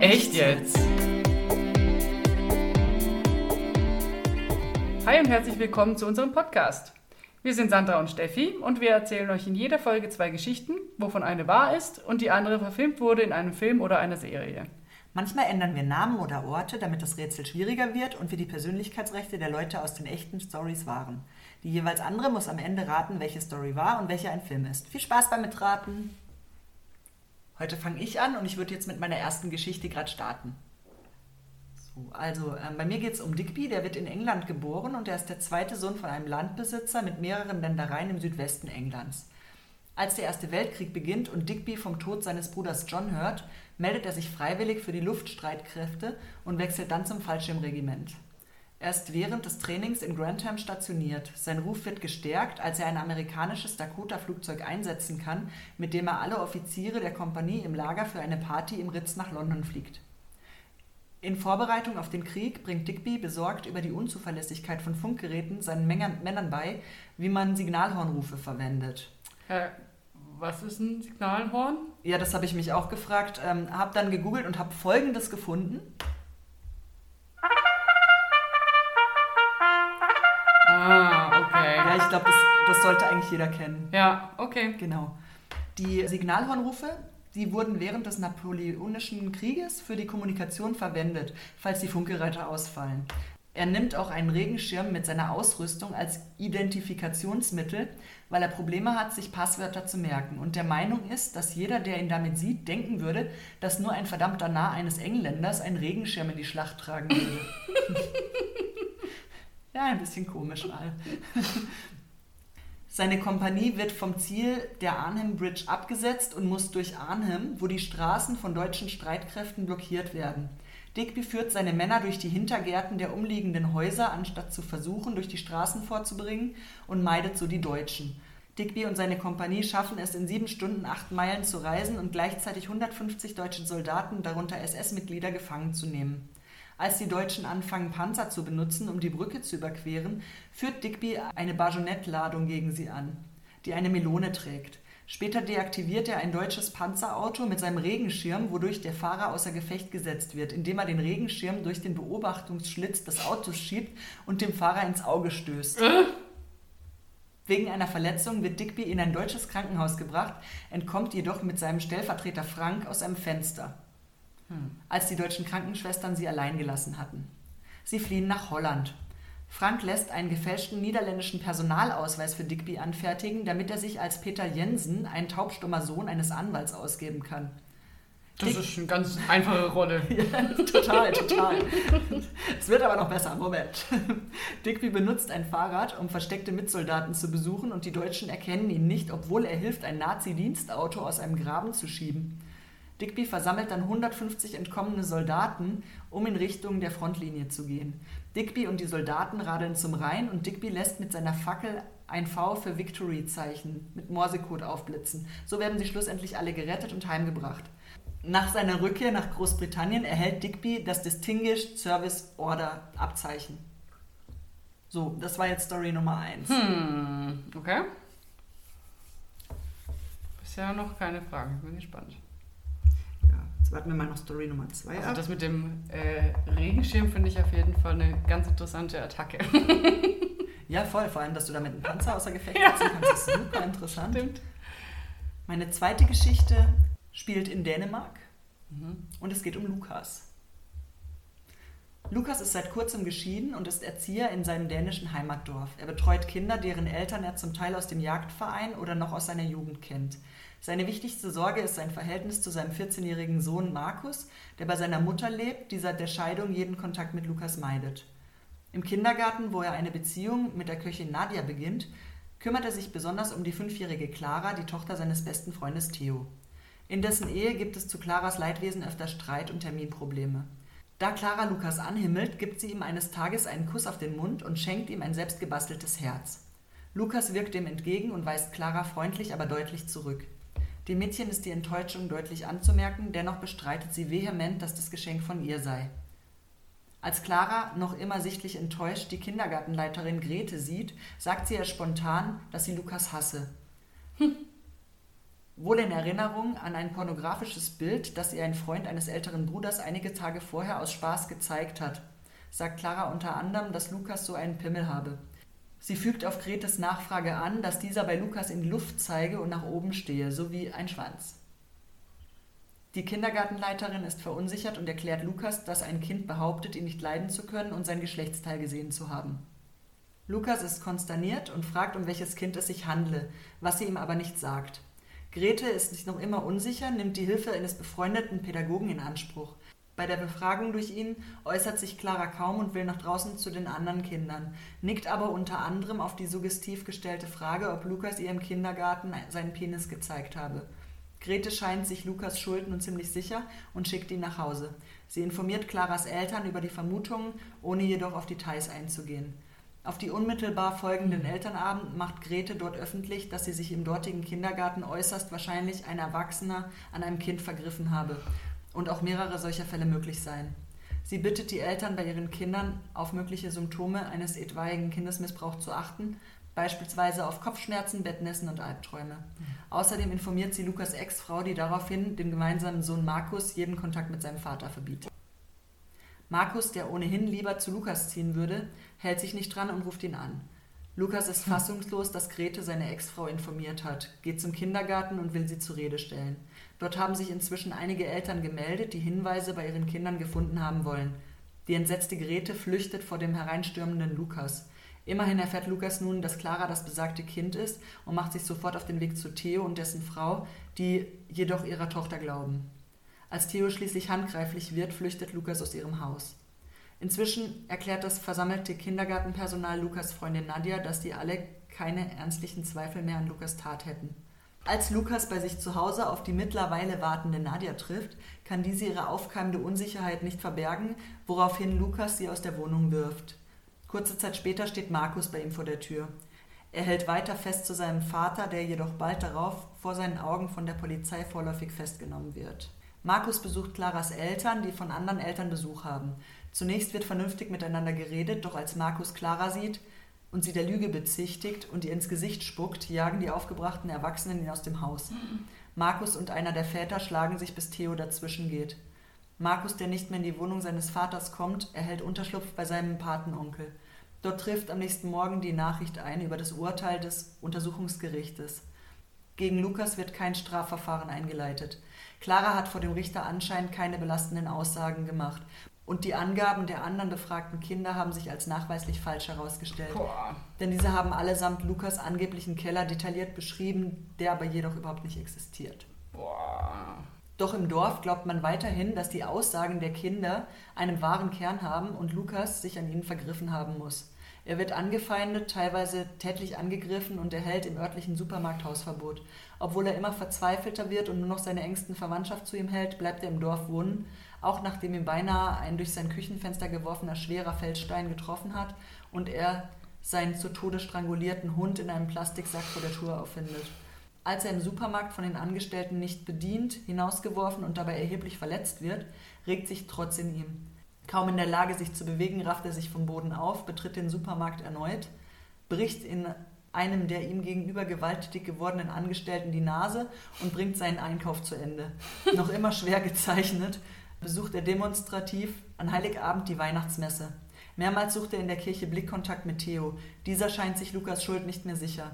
Echt jetzt? Hi und herzlich willkommen zu unserem Podcast. Wir sind Sandra und Steffi und wir erzählen euch in jeder Folge zwei Geschichten, wovon eine wahr ist und die andere verfilmt wurde in einem Film oder einer Serie. Manchmal ändern wir Namen oder Orte, damit das Rätsel schwieriger wird und wir die Persönlichkeitsrechte der Leute aus den echten Stories wahren. Die jeweils andere muss am Ende raten, welche Story war und welche ein Film ist. Viel Spaß beim Mitraten! Heute fange ich an und ich würde jetzt mit meiner ersten Geschichte gerade starten. So, also ähm, bei mir geht es um Digby, der wird in England geboren und er ist der zweite Sohn von einem Landbesitzer mit mehreren Ländereien im Südwesten Englands. Als der Erste Weltkrieg beginnt und Digby vom Tod seines Bruders John hört, meldet er sich freiwillig für die Luftstreitkräfte und wechselt dann zum Fallschirmregiment. Er ist während des Trainings in Grantham stationiert. Sein Ruf wird gestärkt, als er ein amerikanisches Dakota-Flugzeug einsetzen kann, mit dem er alle Offiziere der Kompanie im Lager für eine Party im Ritz nach London fliegt. In Vorbereitung auf den Krieg bringt Digby besorgt über die Unzuverlässigkeit von Funkgeräten seinen Männern bei, wie man Signalhornrufe verwendet. Äh, was ist ein Signalhorn? Ja, das habe ich mich auch gefragt. Ähm, habe dann gegoogelt und habe Folgendes gefunden. Ah, okay. Ja, ich glaube, das, das sollte eigentlich jeder kennen. Ja, okay. Genau. Die Signalhornrufe, die wurden während des Napoleonischen Krieges für die Kommunikation verwendet, falls die Funkgeräte ausfallen. Er nimmt auch einen Regenschirm mit seiner Ausrüstung als Identifikationsmittel, weil er Probleme hat, sich Passwörter zu merken und der Meinung ist, dass jeder, der ihn damit sieht, denken würde, dass nur ein verdammter Narr eines Engländers einen Regenschirm in die Schlacht tragen würde. ja, ein bisschen komisch mal. Seine Kompanie wird vom Ziel der Arnhem Bridge abgesetzt und muss durch Arnhem, wo die Straßen von deutschen Streitkräften blockiert werden. Digby führt seine Männer durch die Hintergärten der umliegenden Häuser, anstatt zu versuchen, durch die Straßen vorzubringen, und meidet so die Deutschen. Digby und seine Kompanie schaffen es in sieben Stunden acht Meilen zu reisen und gleichzeitig 150 deutsche Soldaten, darunter SS-Mitglieder, gefangen zu nehmen. Als die Deutschen anfangen, Panzer zu benutzen, um die Brücke zu überqueren, führt Digby eine Bajonettladung gegen sie an, die eine Melone trägt. Später deaktiviert er ein deutsches Panzerauto mit seinem Regenschirm, wodurch der Fahrer außer Gefecht gesetzt wird, indem er den Regenschirm durch den Beobachtungsschlitz des Autos schiebt und dem Fahrer ins Auge stößt. Äh? Wegen einer Verletzung wird Digby in ein deutsches Krankenhaus gebracht, entkommt jedoch mit seinem Stellvertreter Frank aus einem Fenster. Als die deutschen Krankenschwestern sie allein gelassen hatten. Sie fliehen nach Holland. Frank lässt einen gefälschten niederländischen Personalausweis für Digby anfertigen, damit er sich als Peter Jensen, ein taubstummer Sohn eines Anwalts, ausgeben kann. Das ist eine ganz einfache Rolle. ja, total, total. Es wird aber noch besser. Moment. Digby benutzt ein Fahrrad, um versteckte Mitsoldaten zu besuchen und die Deutschen erkennen ihn nicht, obwohl er hilft, ein Nazi-Dienstauto aus einem Graben zu schieben. Digby versammelt dann 150 entkommene Soldaten, um in Richtung der Frontlinie zu gehen. Digby und die Soldaten radeln zum Rhein und Digby lässt mit seiner Fackel ein V für Victory Zeichen mit Morsecode aufblitzen. So werden sie schlussendlich alle gerettet und heimgebracht. Nach seiner Rückkehr nach Großbritannien erhält Digby das Distinguished Service Order Abzeichen. So, das war jetzt Story Nummer 1. Hm, okay. Bisher noch keine Fragen, bin gespannt. Jetzt warten wir mal noch Story Nummer 2 also ab. Das mit dem äh, Regenschirm finde ich auf jeden Fall eine ganz interessante Attacke. ja, voll. Vor allem, dass du damit einen Panzer außer Gefecht ja. kannst, ist super interessant. Stimmt. Meine zweite Geschichte spielt in Dänemark mhm. und es geht um Lukas. Lukas ist seit kurzem geschieden und ist Erzieher in seinem dänischen Heimatdorf. Er betreut Kinder, deren Eltern er zum Teil aus dem Jagdverein oder noch aus seiner Jugend kennt. Seine wichtigste Sorge ist sein Verhältnis zu seinem 14-jährigen Sohn Markus, der bei seiner Mutter lebt, die seit der Scheidung jeden Kontakt mit Lukas meidet. Im Kindergarten, wo er eine Beziehung mit der Köchin Nadia beginnt, kümmert er sich besonders um die fünfjährige Clara, die Tochter seines besten Freundes Theo. In dessen Ehe gibt es zu Claras Leidwesen öfter Streit und Terminprobleme. Da Clara Lukas anhimmelt, gibt sie ihm eines Tages einen Kuss auf den Mund und schenkt ihm ein selbstgebasteltes Herz. Lukas wirkt dem entgegen und weist Clara freundlich, aber deutlich zurück. Dem Mädchen ist die Enttäuschung deutlich anzumerken, dennoch bestreitet sie vehement, dass das Geschenk von ihr sei. Als Clara, noch immer sichtlich enttäuscht, die Kindergartenleiterin Grete sieht, sagt sie ihr spontan, dass sie Lukas hasse. Hm. Wohl in Erinnerung an ein pornografisches Bild, das ihr ein Freund eines älteren Bruders einige Tage vorher aus Spaß gezeigt hat, sagt Clara unter anderem, dass Lukas so einen Pimmel habe. Sie fügt auf Gretes Nachfrage an, dass dieser bei Lukas in die Luft zeige und nach oben stehe, sowie ein Schwanz. Die Kindergartenleiterin ist verunsichert und erklärt Lukas, dass ein Kind behauptet, ihn nicht leiden zu können und sein Geschlechtsteil gesehen zu haben. Lukas ist konsterniert und fragt, um welches Kind es sich handle, was sie ihm aber nicht sagt. Grete ist sich noch immer unsicher, nimmt die Hilfe eines befreundeten Pädagogen in Anspruch. Bei der Befragung durch ihn äußert sich Clara kaum und will nach draußen zu den anderen Kindern, nickt aber unter anderem auf die suggestiv gestellte Frage, ob Lukas ihr im Kindergarten seinen Penis gezeigt habe. Grete scheint sich Lukas Schuld nun ziemlich sicher und schickt ihn nach Hause. Sie informiert Claras Eltern über die Vermutungen, ohne jedoch auf Details einzugehen. Auf die unmittelbar folgenden Elternabend macht Grete dort öffentlich, dass sie sich im dortigen Kindergarten äußerst wahrscheinlich ein Erwachsener an einem Kind vergriffen habe und auch mehrere solcher Fälle möglich seien. Sie bittet die Eltern bei ihren Kindern auf mögliche Symptome eines etwaigen Kindesmissbrauchs zu achten, beispielsweise auf Kopfschmerzen, Bettnässen und Albträume. Außerdem informiert sie Lukas Ex-Frau, die daraufhin dem gemeinsamen Sohn Markus jeden Kontakt mit seinem Vater verbietet. Markus, der ohnehin lieber zu Lukas ziehen würde, hält sich nicht dran und ruft ihn an. Lukas ist fassungslos, dass Grete seine Ex-Frau informiert hat, geht zum Kindergarten und will sie zur Rede stellen. Dort haben sich inzwischen einige Eltern gemeldet, die Hinweise bei ihren Kindern gefunden haben wollen. Die entsetzte Grete flüchtet vor dem hereinstürmenden Lukas. Immerhin erfährt Lukas nun, dass Clara das besagte Kind ist und macht sich sofort auf den Weg zu Theo und dessen Frau, die jedoch ihrer Tochter glauben. Als Theo schließlich handgreiflich wird, flüchtet Lukas aus ihrem Haus. Inzwischen erklärt das versammelte Kindergartenpersonal Lukas Freundin Nadja, dass die alle keine ernstlichen Zweifel mehr an Lukas Tat hätten. Als Lukas bei sich zu Hause auf die mittlerweile wartende Nadia trifft, kann diese ihre aufkeimende Unsicherheit nicht verbergen, woraufhin Lukas sie aus der Wohnung wirft. Kurze Zeit später steht Markus bei ihm vor der Tür. Er hält weiter fest zu seinem Vater, der jedoch bald darauf vor seinen Augen von der Polizei vorläufig festgenommen wird. Markus besucht Claras Eltern, die von anderen Eltern Besuch haben. Zunächst wird vernünftig miteinander geredet, doch als Markus Clara sieht, und sie der Lüge bezichtigt und ihr ins Gesicht spuckt, jagen die aufgebrachten Erwachsenen ihn aus dem Haus. Markus und einer der Väter schlagen sich, bis Theo dazwischen geht. Markus, der nicht mehr in die Wohnung seines Vaters kommt, erhält Unterschlupf bei seinem Patenonkel. Dort trifft am nächsten Morgen die Nachricht ein über das Urteil des Untersuchungsgerichtes. Gegen Lukas wird kein Strafverfahren eingeleitet. Clara hat vor dem Richter anscheinend keine belastenden Aussagen gemacht und die Angaben der anderen befragten Kinder haben sich als nachweislich falsch herausgestellt. Boah. Denn diese haben allesamt Lukas angeblichen Keller detailliert beschrieben, der aber jedoch überhaupt nicht existiert. Boah. Doch im Dorf glaubt man weiterhin, dass die Aussagen der Kinder einen wahren Kern haben und Lukas sich an ihnen vergriffen haben muss. Er wird angefeindet, teilweise tätlich angegriffen und erhält im örtlichen Supermarkt Hausverbot. Obwohl er immer verzweifelter wird und nur noch seine engsten Verwandtschaft zu ihm hält, bleibt er im Dorf wohnen auch nachdem ihm beinahe ein durch sein Küchenfenster geworfener schwerer Feldstein getroffen hat und er seinen zu Tode strangulierten Hund in einem Plastiksack vor der Tür auffindet. Als er im Supermarkt von den Angestellten nicht bedient, hinausgeworfen und dabei erheblich verletzt wird, regt sich Trotz in ihm. Kaum in der Lage, sich zu bewegen, rafft er sich vom Boden auf, betritt den Supermarkt erneut, bricht in einem der ihm gegenüber gewalttätig gewordenen Angestellten die Nase und bringt seinen Einkauf zu Ende. Noch immer schwer gezeichnet, besucht er demonstrativ an Heiligabend die Weihnachtsmesse. Mehrmals sucht er in der Kirche Blickkontakt mit Theo. Dieser scheint sich Lukas Schuld nicht mehr sicher.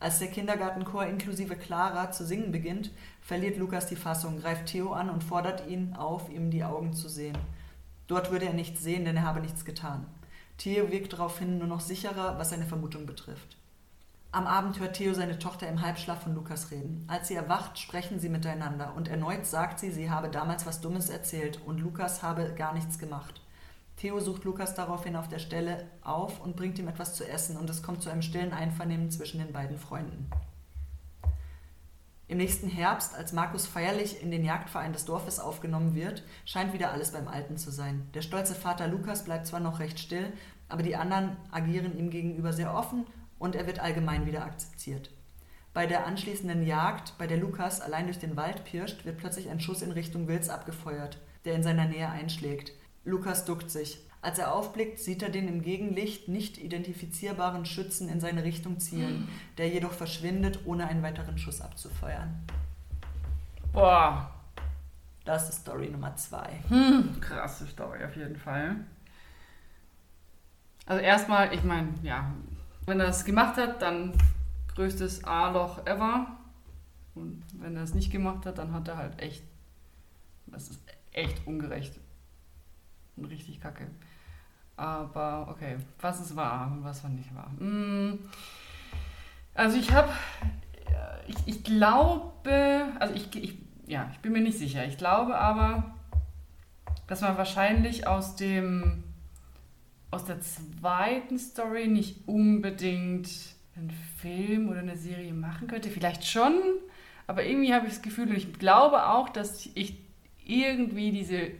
Als der Kindergartenchor inklusive Clara zu singen beginnt, verliert Lukas die Fassung, greift Theo an und fordert ihn auf, ihm die Augen zu sehen. Dort würde er nichts sehen, denn er habe nichts getan. Theo wirkt daraufhin nur noch sicherer, was seine Vermutung betrifft. Am Abend hört Theo seine Tochter im Halbschlaf von Lukas reden. Als sie erwacht, sprechen sie miteinander und erneut sagt sie, sie habe damals was Dummes erzählt und Lukas habe gar nichts gemacht. Theo sucht Lukas daraufhin auf der Stelle auf und bringt ihm etwas zu essen und es kommt zu einem stillen Einvernehmen zwischen den beiden Freunden. Im nächsten Herbst, als Markus feierlich in den Jagdverein des Dorfes aufgenommen wird, scheint wieder alles beim Alten zu sein. Der stolze Vater Lukas bleibt zwar noch recht still, aber die anderen agieren ihm gegenüber sehr offen und er wird allgemein wieder akzeptiert. Bei der anschließenden Jagd, bei der Lukas allein durch den Wald pirscht, wird plötzlich ein Schuss in Richtung Wils abgefeuert, der in seiner Nähe einschlägt. Lukas duckt sich. Als er aufblickt, sieht er den im Gegenlicht nicht identifizierbaren Schützen in seine Richtung zielen, der jedoch verschwindet, ohne einen weiteren Schuss abzufeuern. Boah. Das ist Story Nummer zwei. Hm, krasse Story auf jeden Fall. Also erstmal, ich meine, ja, wenn er es gemacht hat, dann größtes A-Loch ever. Und wenn er es nicht gemacht hat, dann hat er halt echt, das ist echt ungerecht. Und richtig kacke. Aber okay, was ist wahr und was war nicht wahr? Hm, also ich habe, ich, ich glaube, also ich, ich, ja, ich bin mir nicht sicher. Ich glaube aber, dass man wahrscheinlich aus dem, aus der zweiten Story nicht unbedingt einen Film oder eine Serie machen könnte. Vielleicht schon, aber irgendwie habe ich das Gefühl, und ich glaube auch, dass ich irgendwie diese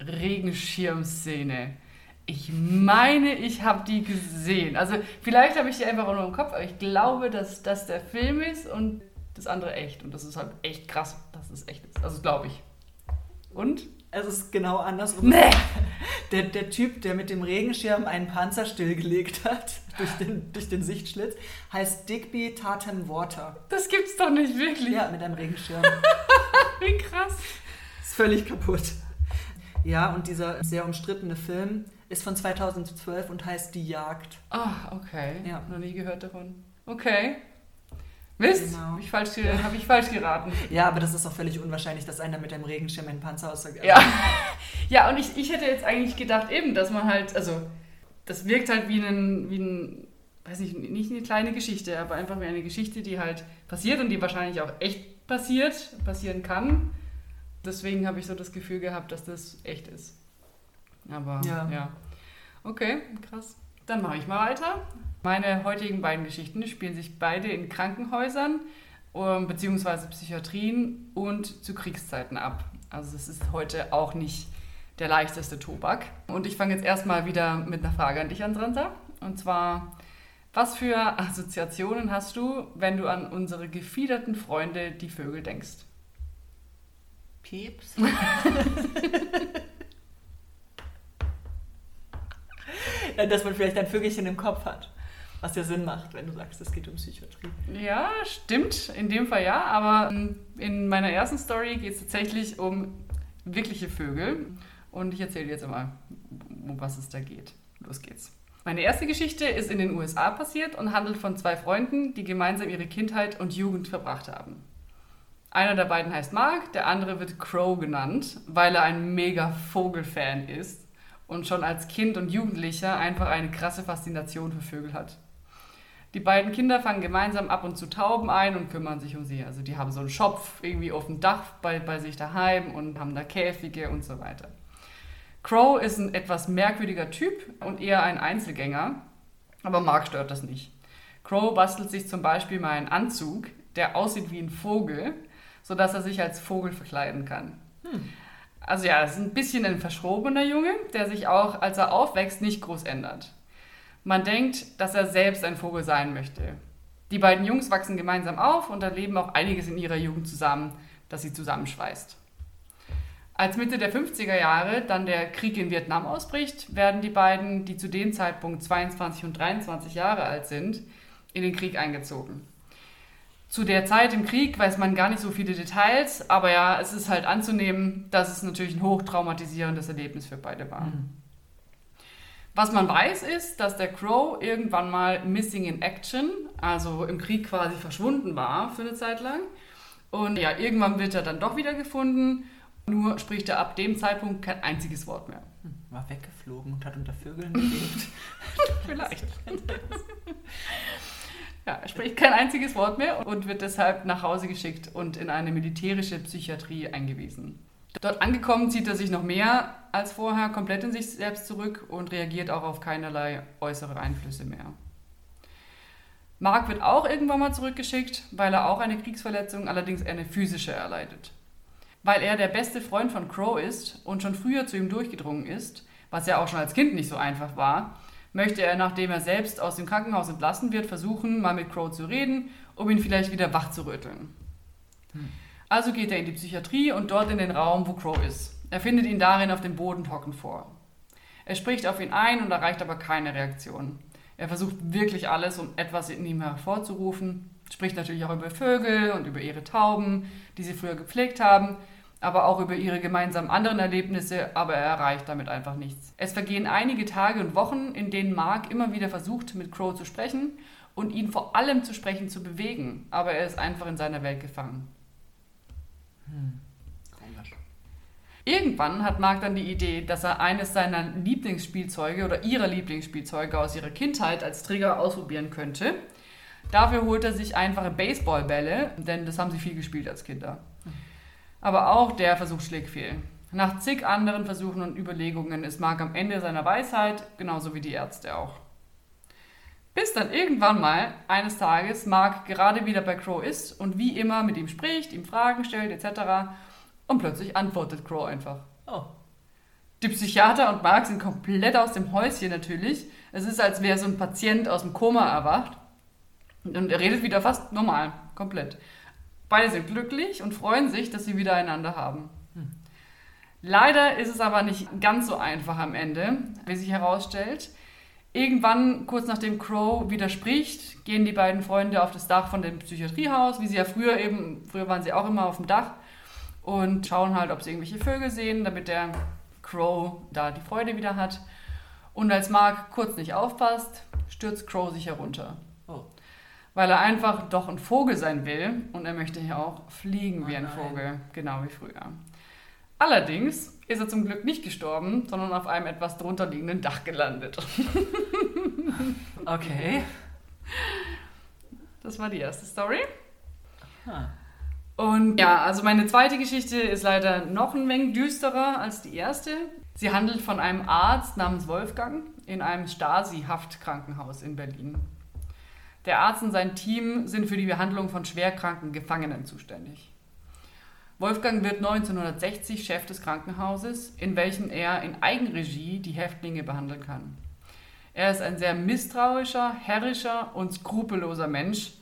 Regenschirmszene ich meine, ich habe die gesehen. Also vielleicht habe ich die einfach auch nur im Kopf, aber ich glaube, dass das der Film ist und das andere echt. Und das ist halt echt krass, dass es echt ist. Also glaube ich. Und? Es ist genau andersrum. Nee. Der, der Typ, der mit dem Regenschirm einen Panzer stillgelegt hat, durch den, durch den Sichtschlitz, heißt Digby Tatum Water. Das gibt's doch nicht wirklich. Ja, mit einem Regenschirm. Wie krass. Ist völlig kaputt. Ja, und dieser sehr umstrittene Film ist von 2012 und heißt Die Jagd. Ah, okay. Ja. Noch nie gehört davon. Okay. Mist, Genau. habe ich, falsch hab ich falsch geraten. Ja, aber das ist auch völlig unwahrscheinlich, dass einer mit einem Regenschirm einen Panzer aus der Ja. ja, und ich, ich hätte jetzt eigentlich gedacht, eben, dass man halt, also, das wirkt halt wie ein, wie ein, weiß nicht, nicht eine kleine Geschichte, aber einfach wie eine Geschichte, die halt passiert und die wahrscheinlich auch echt passiert, passieren kann. Deswegen habe ich so das Gefühl gehabt, dass das echt ist. Aber ja. Ja. Okay, krass. Dann mache ich mal weiter. Meine heutigen beiden Geschichten spielen sich beide in Krankenhäusern ähm, beziehungsweise Psychiatrien und zu Kriegszeiten ab. Also es ist heute auch nicht der leichteste Tobak. Und ich fange jetzt erstmal wieder mit einer Frage an dich an, Sandra. Und zwar, was für Assoziationen hast du, wenn du an unsere gefiederten Freunde, die Vögel, denkst? Pieps. Dass man vielleicht ein Vögelchen im Kopf hat. Was ja Sinn macht, wenn du sagst, es geht um Psychiatrie. Ja, stimmt, in dem Fall ja, aber ähm, in meiner ersten Story geht es tatsächlich um wirkliche Vögel und ich erzähle jetzt mal, um was es da geht. Los geht's. Meine erste Geschichte ist in den USA passiert und handelt von zwei Freunden, die gemeinsam ihre Kindheit und Jugend verbracht haben. Einer der beiden heißt Mark, der andere wird Crow genannt, weil er ein mega Vogelfan ist und schon als Kind und Jugendlicher einfach eine krasse Faszination für Vögel hat. Die beiden Kinder fangen gemeinsam ab und zu Tauben ein und kümmern sich um sie. Also die haben so einen Schopf irgendwie auf dem Dach bei, bei sich daheim und haben da Käfige und so weiter. Crow ist ein etwas merkwürdiger Typ und eher ein Einzelgänger, aber Mark stört das nicht. Crow bastelt sich zum Beispiel mal einen Anzug, der aussieht wie ein Vogel, sodass er sich als Vogel verkleiden kann. Also ja, es ist ein bisschen ein verschrobener Junge, der sich auch, als er aufwächst, nicht groß ändert. Man denkt, dass er selbst ein Vogel sein möchte. Die beiden Jungs wachsen gemeinsam auf und erleben auch einiges in ihrer Jugend zusammen, das sie zusammenschweißt. Als Mitte der 50er Jahre dann der Krieg in Vietnam ausbricht, werden die beiden, die zu dem Zeitpunkt 22 und 23 Jahre alt sind, in den Krieg eingezogen. Zu der Zeit im Krieg weiß man gar nicht so viele Details, aber ja, es ist halt anzunehmen, dass es natürlich ein hochtraumatisierendes Erlebnis für beide war. Was man weiß, ist, dass der Crow irgendwann mal missing in action, also im Krieg quasi verschwunden war für eine Zeit lang. Und ja, irgendwann wird er dann doch wieder gefunden, nur spricht er ab dem Zeitpunkt kein einziges Wort mehr. Hm, War weggeflogen und hat unter Vögeln gelebt. Vielleicht. Ja, er spricht kein einziges Wort mehr und wird deshalb nach Hause geschickt und in eine militärische Psychiatrie eingewiesen. Dort angekommen zieht er sich noch mehr als vorher komplett in sich selbst zurück und reagiert auch auf keinerlei äußere Einflüsse mehr. Mark wird auch irgendwann mal zurückgeschickt, weil er auch eine Kriegsverletzung, allerdings eine physische, erleidet. Weil er der beste Freund von Crow ist und schon früher zu ihm durchgedrungen ist, was ja auch schon als Kind nicht so einfach war, möchte er, nachdem er selbst aus dem Krankenhaus entlassen wird, versuchen, mal mit Crow zu reden, um ihn vielleicht wieder wach zu rütteln. Also geht er in die Psychiatrie und dort in den Raum, wo Crow ist. Er findet ihn darin auf dem Boden hocken vor. Er spricht auf ihn ein und erreicht aber keine Reaktion. Er versucht wirklich alles, um etwas in ihm hervorzurufen, Spricht natürlich auch über Vögel und über ihre Tauben, die sie früher gepflegt haben, aber auch über ihre gemeinsamen anderen Erlebnisse, aber er erreicht damit einfach nichts. Es vergehen einige Tage und Wochen, in denen Mark immer wieder versucht, mit Crow zu sprechen und ihn vor allem zu sprechen zu bewegen, aber er ist einfach in seiner Welt gefangen. Hm. Irgendwann hat Mark dann die Idee, dass er eines seiner Lieblingsspielzeuge oder ihrer Lieblingsspielzeuge aus ihrer Kindheit als Trigger ausprobieren könnte. Dafür holt er sich einfache Baseballbälle, denn das haben sie viel gespielt als Kinder. Aber auch der Versuch schlägt fehl. Nach zig anderen Versuchen und Überlegungen ist Mark am Ende seiner Weisheit, genauso wie die Ärzte auch. Bis dann irgendwann mal eines Tages Mark gerade wieder bei Crow ist und wie immer mit ihm spricht, ihm Fragen stellt etc. Und plötzlich antwortet Crow einfach. Oh. Die Psychiater und Mark sind komplett aus dem Häuschen natürlich. Es ist, als wäre so ein Patient aus dem Koma erwacht. Und er redet wieder fast normal, komplett. Beide sind glücklich und freuen sich, dass sie wieder einander haben. Hm. Leider ist es aber nicht ganz so einfach am Ende, wie sich herausstellt. Irgendwann, kurz nachdem Crow widerspricht, gehen die beiden Freunde auf das Dach von dem Psychiatriehaus, wie sie ja früher eben, früher waren sie auch immer auf dem Dach und schauen halt, ob sie irgendwelche Vögel sehen, damit der Crow da die Freude wieder hat. Und als Mark kurz nicht aufpasst, stürzt Crow sich herunter. Oh. Weil er einfach doch ein Vogel sein will und er möchte hier auch fliegen oh wie ein nein. Vogel, genau wie früher. Allerdings ist er zum Glück nicht gestorben, sondern auf einem etwas drunter liegenden Dach gelandet. okay. Das war die erste Story. Und ja, also meine zweite Geschichte ist leider noch ein wenig düsterer als die erste. Sie handelt von einem Arzt namens Wolfgang in einem Stasi-Haftkrankenhaus in Berlin. Der Arzt und sein Team sind für die Behandlung von schwerkranken Gefangenen zuständig. Wolfgang wird 1960 Chef des Krankenhauses, in welchem er in Eigenregie die Häftlinge behandeln kann. Er ist ein sehr misstrauischer, herrischer und skrupelloser Mensch,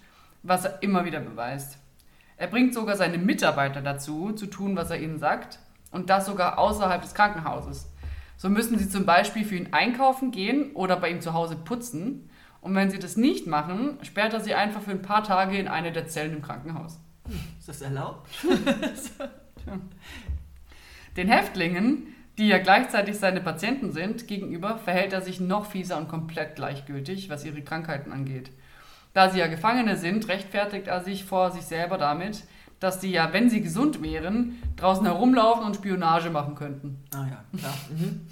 was er immer wieder beweist. Er bringt sogar seine Mitarbeiter dazu, zu tun, was er ihnen sagt. Und das sogar außerhalb des Krankenhauses. So müssen sie zum Beispiel für ihn einkaufen gehen oder bei ihm zu Hause putzen. Und wenn sie das nicht machen, sperrt er sie einfach für ein paar Tage in eine der Zellen im Krankenhaus. Ist das erlaubt? Den Häftlingen, die ja gleichzeitig seine Patienten sind, gegenüber verhält er sich noch fieser und komplett gleichgültig, was ihre Krankheiten angeht. Da sie ja Gefangene sind, rechtfertigt er sich vor sich selber damit, dass sie ja, wenn sie gesund wären, draußen herumlaufen und Spionage machen könnten. Ah ja, klar. Mhm.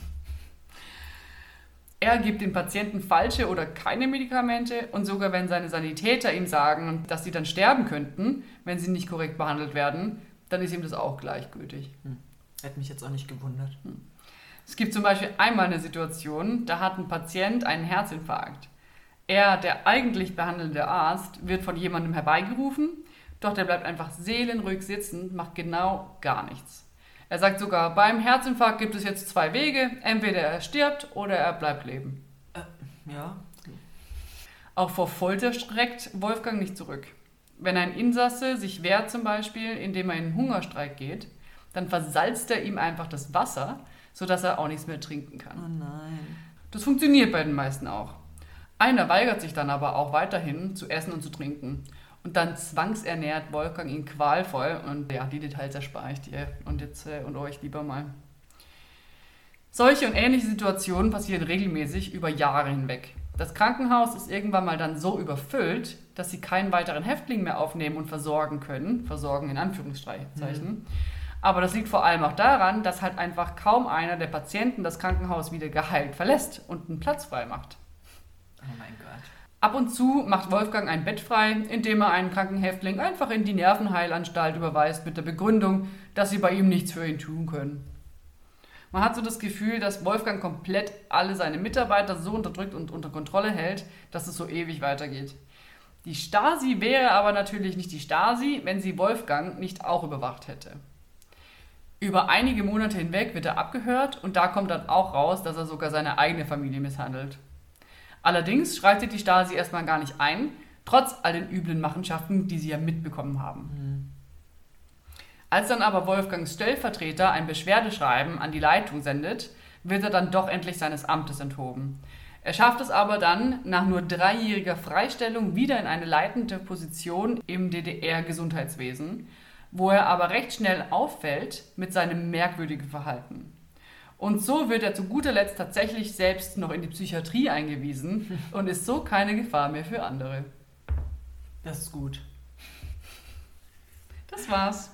Er gibt den Patienten falsche oder keine Medikamente und sogar wenn seine Sanitäter ihm sagen, dass sie dann sterben könnten, wenn sie nicht korrekt behandelt werden, dann ist ihm das auch gleichgültig. Hm. Hätte mich jetzt auch nicht gewundert. Hm. Es gibt zum Beispiel einmal eine Situation, da hat ein Patient einen Herzinfarkt. Er, der eigentlich behandelnde Arzt, wird von jemandem herbeigerufen, doch der bleibt einfach seelenruhig sitzen, macht genau gar nichts. Er sagt sogar, beim Herzinfarkt gibt es jetzt zwei Wege, entweder er stirbt oder er bleibt leben. Äh, ja. Auch vor Folter streckt Wolfgang nicht zurück. Wenn ein Insasse sich wehrt zum Beispiel, indem er in einen Hungerstreik geht, dann versalzt er ihm einfach das Wasser, sodass er auch nichts mehr trinken kann. Oh nein. Das funktioniert bei den meisten auch. Einer weigert sich dann aber auch weiterhin zu essen und zu trinken. Und dann zwangsernährt Wolfgang ihn qualvoll und ja, die Details erspare ich dir und jetzt äh, und euch lieber mal. Solche und ähnliche Situationen passieren regelmäßig über Jahre hinweg. Das Krankenhaus ist irgendwann mal dann so überfüllt, dass sie keinen weiteren Häftling mehr aufnehmen und versorgen können. Versorgen in Anführungszeichen. Mhm. Aber das liegt vor allem auch daran, dass halt einfach kaum einer der Patienten das Krankenhaus wieder geheilt verlässt und einen Platz frei macht. Oh mein Gott. Ab und zu macht Wolfgang ein Bett frei, indem er einen Krankenhäftling einfach in die Nervenheilanstalt überweist mit der Begründung, dass sie bei ihm nichts für ihn tun können. Man hat so das Gefühl, dass Wolfgang komplett alle seine Mitarbeiter so unterdrückt und unter Kontrolle hält, dass es so ewig weitergeht. Die Stasi wäre aber natürlich nicht die Stasi, wenn sie Wolfgang nicht auch überwacht hätte. Über einige Monate hinweg wird er abgehört und da kommt dann auch raus, dass er sogar seine eigene Familie misshandelt. Allerdings schreitet die Stasi erstmal gar nicht ein, trotz all den üblen Machenschaften, die sie ja mitbekommen haben. Mhm. Als dann aber Wolfgangs Stellvertreter ein Beschwerdeschreiben an die Leitung sendet, wird er dann doch endlich seines Amtes enthoben. Er schafft es aber dann nach nur dreijähriger Freistellung wieder in eine leitende Position im DDR-Gesundheitswesen, wo er aber recht schnell auffällt mit seinem merkwürdigen Verhalten. Und so wird er zu guter Letzt tatsächlich selbst noch in die Psychiatrie eingewiesen und ist so keine Gefahr mehr für andere. Das ist gut. Das war's.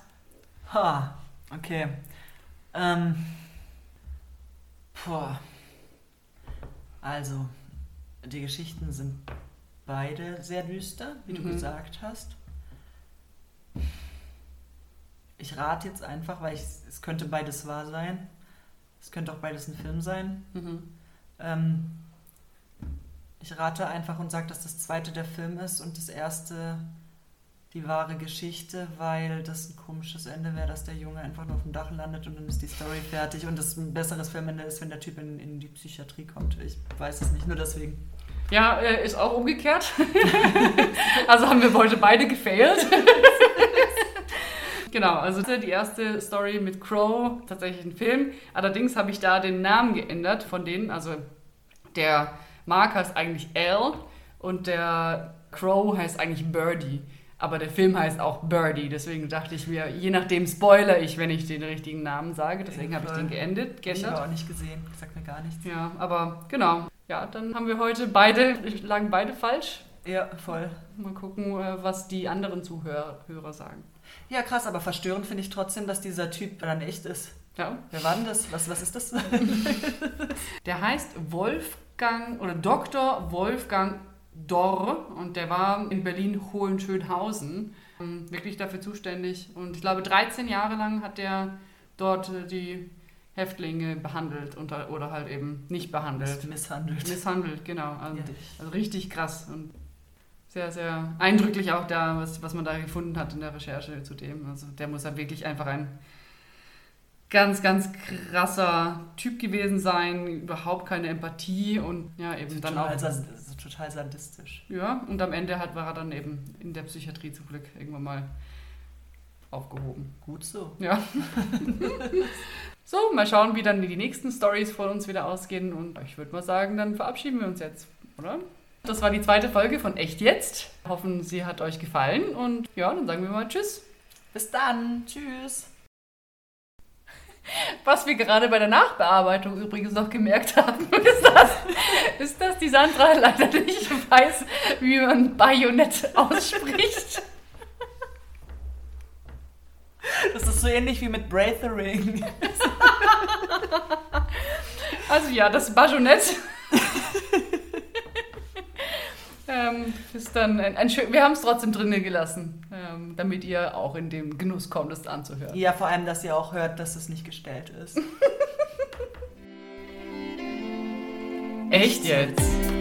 Ha, okay. Ähm. Boah. Also, die Geschichten sind beide sehr düster, wie du Mhm. gesagt hast. Ich rate jetzt einfach, weil ich, es könnte beides wahr sein. Es könnte auch beides ein Film sein. Mhm. Ähm, ich rate einfach und sage, dass das zweite der Film ist und das erste die wahre Geschichte, weil das ein komisches Ende wäre, dass der Junge einfach nur auf dem Dach landet und dann ist die Story fertig und das ein besseres Filmende ist, wenn der Typ in, in die Psychiatrie kommt. Ich weiß es nicht, nur deswegen. Ja, äh, ist auch umgekehrt. also haben wir heute beide gefailt. genau, also das ist die erste Story mit Crow, tatsächlich ein Film. Allerdings habe ich da den Namen geändert von denen. Also der Mark heißt eigentlich Al und der Crow heißt eigentlich Birdie. Aber der Film heißt auch Birdie, deswegen dachte ich mir, je nachdem spoiler ich, wenn ich den richtigen Namen sage. Deswegen habe ich den geendet, Ich habe geändert. auch nicht gesehen, sagt mir gar nichts. Ja, aber genau. Ja, dann haben wir heute beide, lagen beide falsch. Ja, voll. Mal gucken, äh, was die anderen Zuhörer Hörer sagen. Ja, krass, aber verstörend finde ich trotzdem, dass dieser Typ dann echt ist. Ja. Wer war denn das? Was, was ist das? Der heißt Wolfgang oder Dr. Wolfgang Dorr und der war in Berlin Hohenschönhausen ähm, wirklich dafür zuständig. Und ich glaube, 13 Jahre lang hat der dort äh, die Häftlinge behandelt und, oder halt eben nicht behandelt. misshandelt. Misshandelt, genau. Also, also richtig krass und sehr, sehr eindrücklich auch da, was, was man da gefunden hat in der Recherche zu dem. Also der muss ja wirklich einfach ein ganz, ganz krasser Typ gewesen sein, überhaupt keine Empathie und ja, eben dann auch. total sadistisch. Ja, und am Ende hat, war er dann eben in der Psychiatrie zum Glück irgendwann mal aufgehoben. Gut so. Ja. so, mal schauen, wie dann die nächsten Stories von uns wieder ausgehen. Und ich würde mal sagen, dann verabschieden wir uns jetzt, oder? Das war die zweite Folge von Echt Jetzt. Hoffen, sie hat euch gefallen. Und ja, dann sagen wir mal Tschüss. Bis dann. Tschüss. Was wir gerade bei der Nachbearbeitung übrigens noch gemerkt haben, ist, das, ist, dass die Sandra leider nicht weiß, wie man Bajonett ausspricht. Das ist so ähnlich wie mit Braithering. Also ja, das Bajonett. Ähm, ist dann ein, ein schön, wir haben es trotzdem drinnen gelassen, ähm, damit ihr auch in den Genuss kommt, es anzuhören. Ja, vor allem, dass ihr auch hört, dass es nicht gestellt ist. Echt jetzt?